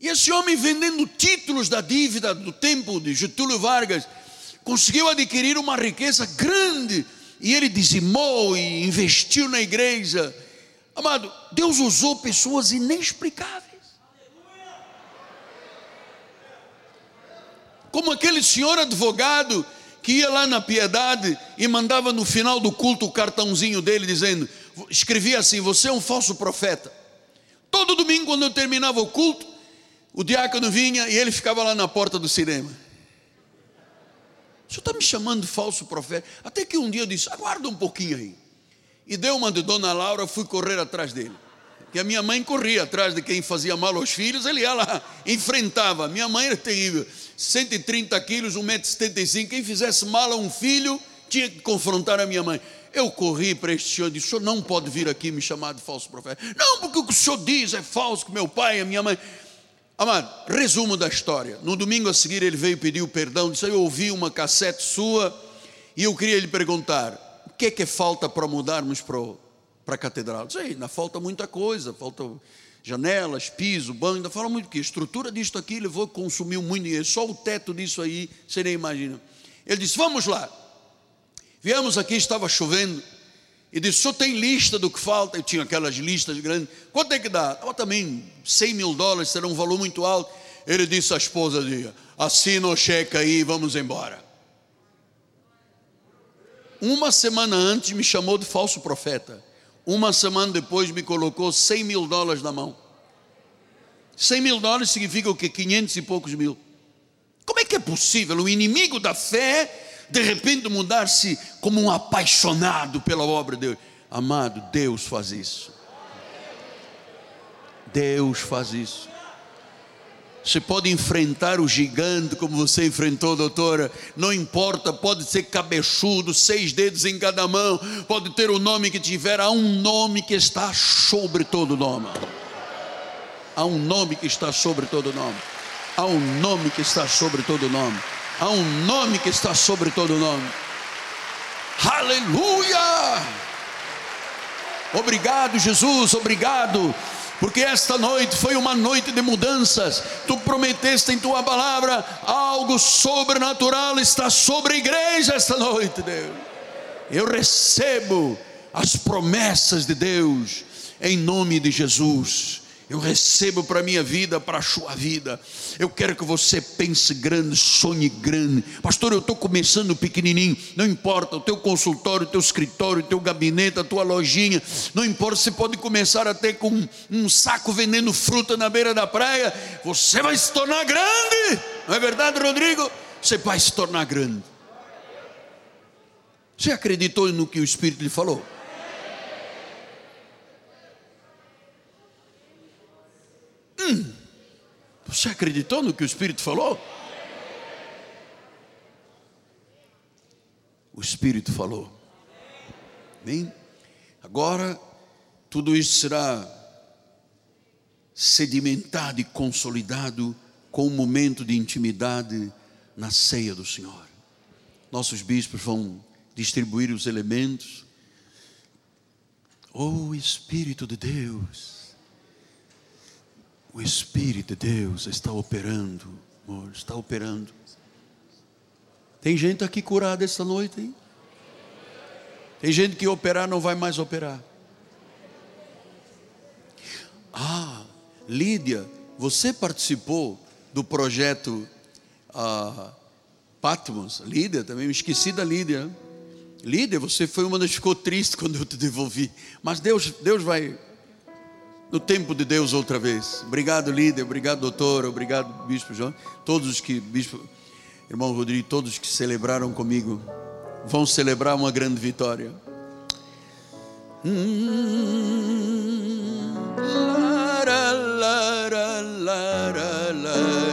E esse homem, vendendo títulos da dívida do tempo de Getúlio Vargas, conseguiu adquirir uma riqueza grande e ele dizimou e investiu na igreja Amado, Deus usou pessoas inexplicáveis. Como aquele senhor advogado que ia lá na piedade e mandava no final do culto o cartãozinho dele dizendo, escrevia assim: Você é um falso profeta. Todo domingo, quando eu terminava o culto, o diácono vinha e ele ficava lá na porta do cinema. O senhor está me chamando de falso profeta? Até que um dia eu disse: Aguarda um pouquinho aí. E deu uma de Dona Laura, fui correr atrás dele. Que a minha mãe corria atrás de quem fazia mal aos filhos, ele ia lá, enfrentava. Minha mãe era terrível, 130 quilos, 1,75m. Quem fizesse mal a um filho, tinha que confrontar a minha mãe. Eu corri para este senhor e disse: O senhor não pode vir aqui me chamar de falso profeta. Não, porque o que o senhor diz é falso, que meu pai a minha mãe. Amado, resumo da história. No domingo a seguir ele veio pedir o perdão, disse: Eu ouvi uma cassete sua e eu queria lhe perguntar: que é que falta para mudarmos para, para a catedral? Disse: Ainda falta muita coisa, falta janelas, piso, banho, ainda fala muito que estrutura disto aqui levou, consumiu muito dinheiro, só o teto disso aí, você nem imagina. Ele disse: Vamos lá. Viemos aqui, estava chovendo. E disse: Só tem lista do que falta? Eu tinha aquelas listas grandes. Quanto é que dá? Oh, também 100 mil dólares, será um valor muito alto. Ele disse à esposa: Assina o cheque aí vamos embora. Uma semana antes me chamou de falso profeta. Uma semana depois me colocou 100 mil dólares na mão. 100 mil dólares significa o que? 500 e poucos mil. Como é que é possível o inimigo da fé de repente mudar-se como um apaixonado pela obra de Deus. Amado, Deus faz isso. Deus faz isso. Você pode enfrentar o gigante como você enfrentou, doutora. Não importa, pode ser cabeçudo, seis dedos em cada mão, pode ter o nome que tiver. Há um nome que está sobre todo nome. Há um nome que está sobre todo nome. Há um nome que está sobre todo nome. Há um nome que está sobre todo nome. Aleluia! Obrigado, Jesus, obrigado, porque esta noite foi uma noite de mudanças. Tu prometeste em tua palavra algo sobrenatural está sobre a igreja esta noite, Deus. Eu recebo as promessas de Deus em nome de Jesus. Eu recebo para a minha vida, para a sua vida. Eu quero que você pense grande, sonhe grande. Pastor, eu estou começando pequenininho. Não importa, o teu consultório, o teu escritório, o teu gabinete, a tua lojinha. Não importa, você pode começar até com um saco vendendo fruta na beira da praia. Você vai se tornar grande. Não é verdade, Rodrigo? Você vai se tornar grande. Você acreditou no que o Espírito lhe falou? Hum, você acreditou no que o Espírito falou? O Espírito falou. Agora tudo isso será sedimentado e consolidado com um momento de intimidade na ceia do Senhor. Nossos bispos vão distribuir os elementos. Oh Espírito de Deus, o Espírito de Deus está operando, amor, está operando. Tem gente aqui curada esta noite, hein? Tem gente que operar não vai mais operar. Ah, Lídia, você participou do projeto ah, Patmos? Lídia, também me esqueci da Lídia. Lídia, você foi uma das que ficou triste quando eu te devolvi. Mas Deus, Deus vai no tempo de Deus outra vez. Obrigado, líder, obrigado, doutor, obrigado, bispo João, todos os que, bispo, irmão Rodrigo, todos que celebraram comigo, vão celebrar uma grande vitória. Hum, lara, lara, lara.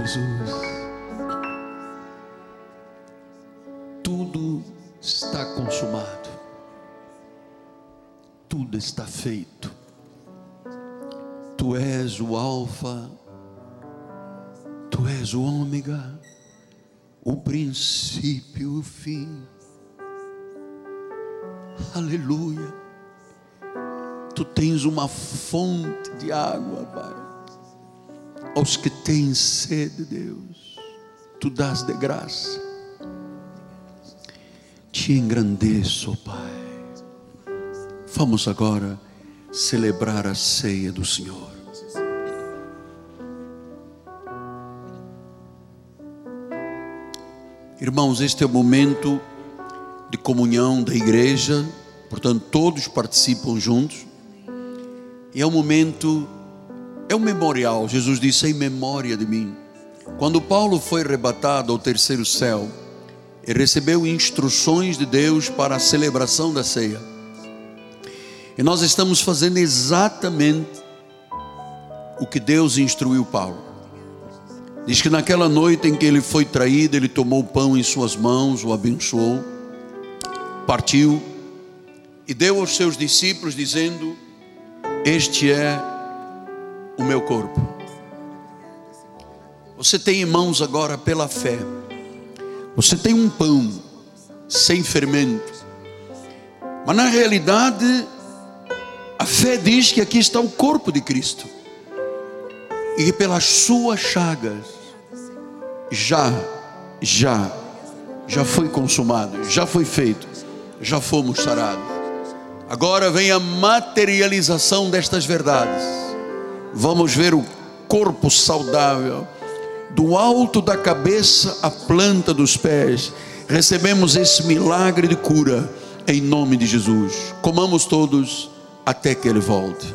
Jesus. Tudo está consumado, tudo está feito. Tu és o Alfa, Tu és o Ômega, o princípio e o fim. Aleluia. Tu tens uma fonte de água, Pai. Aos que têm sede, Deus, tu dás de graça. Te engrandeço, Pai. Vamos agora celebrar a ceia do Senhor. Irmãos, este é o momento de comunhão da igreja, portanto, todos participam juntos. E é um momento, é um memorial. Jesus disse: em memória de mim. Quando Paulo foi arrebatado ao terceiro céu, ele recebeu instruções de Deus para a celebração da ceia. E nós estamos fazendo exatamente o que Deus instruiu Paulo. Diz que naquela noite em que ele foi traído, ele tomou o pão em suas mãos, o abençoou, partiu e deu aos seus discípulos, dizendo: Este é o meu corpo. Você tem em mãos agora pela fé, você tem um pão sem fermento, mas na realidade, a fé diz que aqui está o corpo de Cristo, e que pelas suas chagas, já, já, já foi consumado, já foi feito, já fomos sarados. Agora vem a materialização destas verdades. Vamos ver o corpo saudável, do alto da cabeça à planta dos pés. Recebemos esse milagre de cura em nome de Jesus. Comamos todos até que ele volte.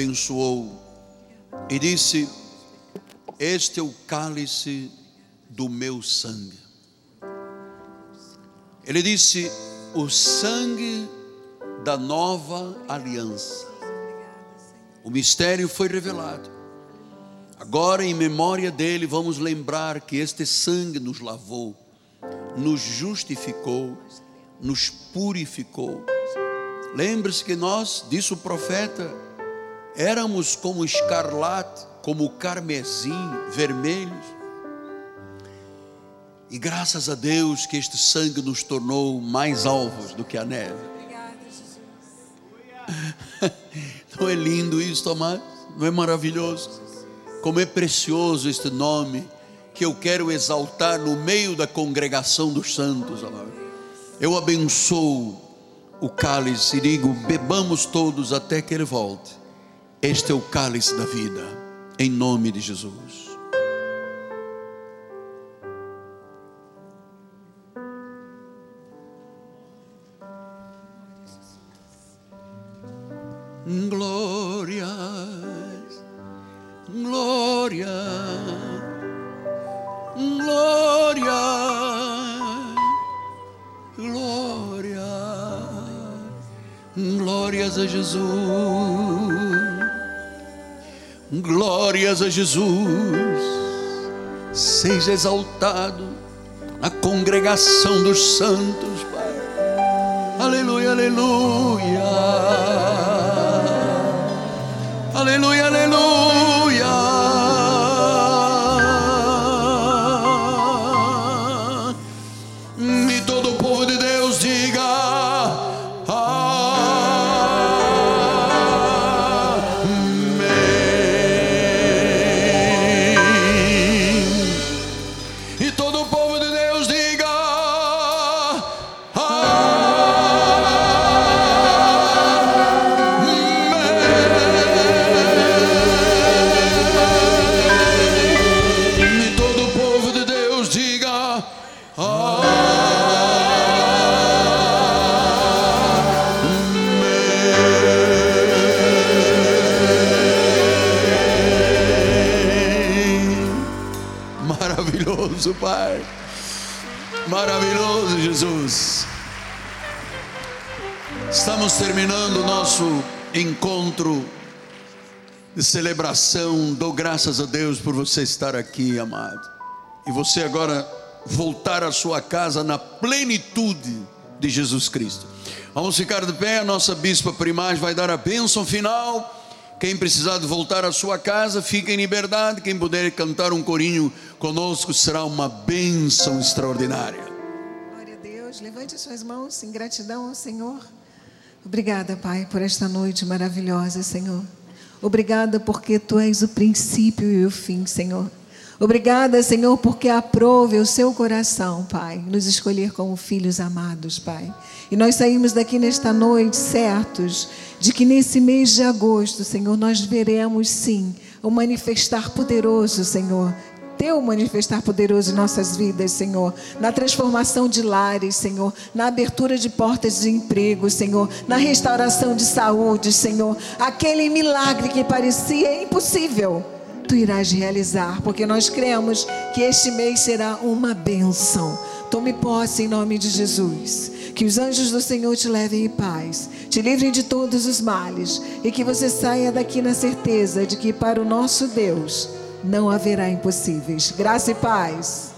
Abençoou e disse: Este é o cálice do meu sangue. Ele disse: O sangue da nova aliança. O mistério foi revelado. Agora, em memória dele, vamos lembrar que este sangue nos lavou, nos justificou, nos purificou Lembre-se que nós, disse o profeta, éramos como escarlate, como carmesim, vermelhos. E graças a Deus que este sangue nos tornou mais alvos do que a neve. Não é lindo isso, Tomás? Não é maravilhoso? Como é precioso este nome que eu quero exaltar no meio da congregação dos santos. Eu abençoo o cálice e digo: bebamos todos até que ele volte. Este é o cálice da vida, em nome de Jesus. glórias, glória, glória, glória, glórias a Jesus glórias a Jesus, seja exaltado na congregação dos santos, Pai. Aleluia, aleluia. Aleluia, aleluia. Celebração. Dou graças a Deus por você estar aqui, amado. E você agora voltar à sua casa na plenitude de Jesus Cristo. Vamos ficar de pé, a nossa bispa primaz vai dar a bênção final. Quem precisar de voltar à sua casa, fique em liberdade. Quem puder cantar um corinho conosco será uma bênção extraordinária. Glória a Deus. Levante as suas mãos em gratidão ao Senhor. Obrigada, Pai, por esta noite maravilhosa, Senhor. Obrigada porque Tu és o princípio e o fim, Senhor. Obrigada, Senhor, porque aprove o seu coração, Pai, nos escolher como filhos amados, Pai. E nós saímos daqui nesta noite certos de que nesse mês de agosto, Senhor, nós veremos sim o manifestar poderoso, Senhor, teu manifestar poderoso em nossas vidas, Senhor, na transformação de lares, Senhor, na abertura de portas de emprego, Senhor, na restauração de saúde, Senhor, aquele milagre que parecia impossível, tu irás realizar, porque nós cremos que este mês será uma bênção. Tome posse em nome de Jesus. Que os anjos do Senhor te levem em paz, te livrem de todos os males e que você saia daqui na certeza de que para o nosso Deus não haverá impossíveis. Graça e paz.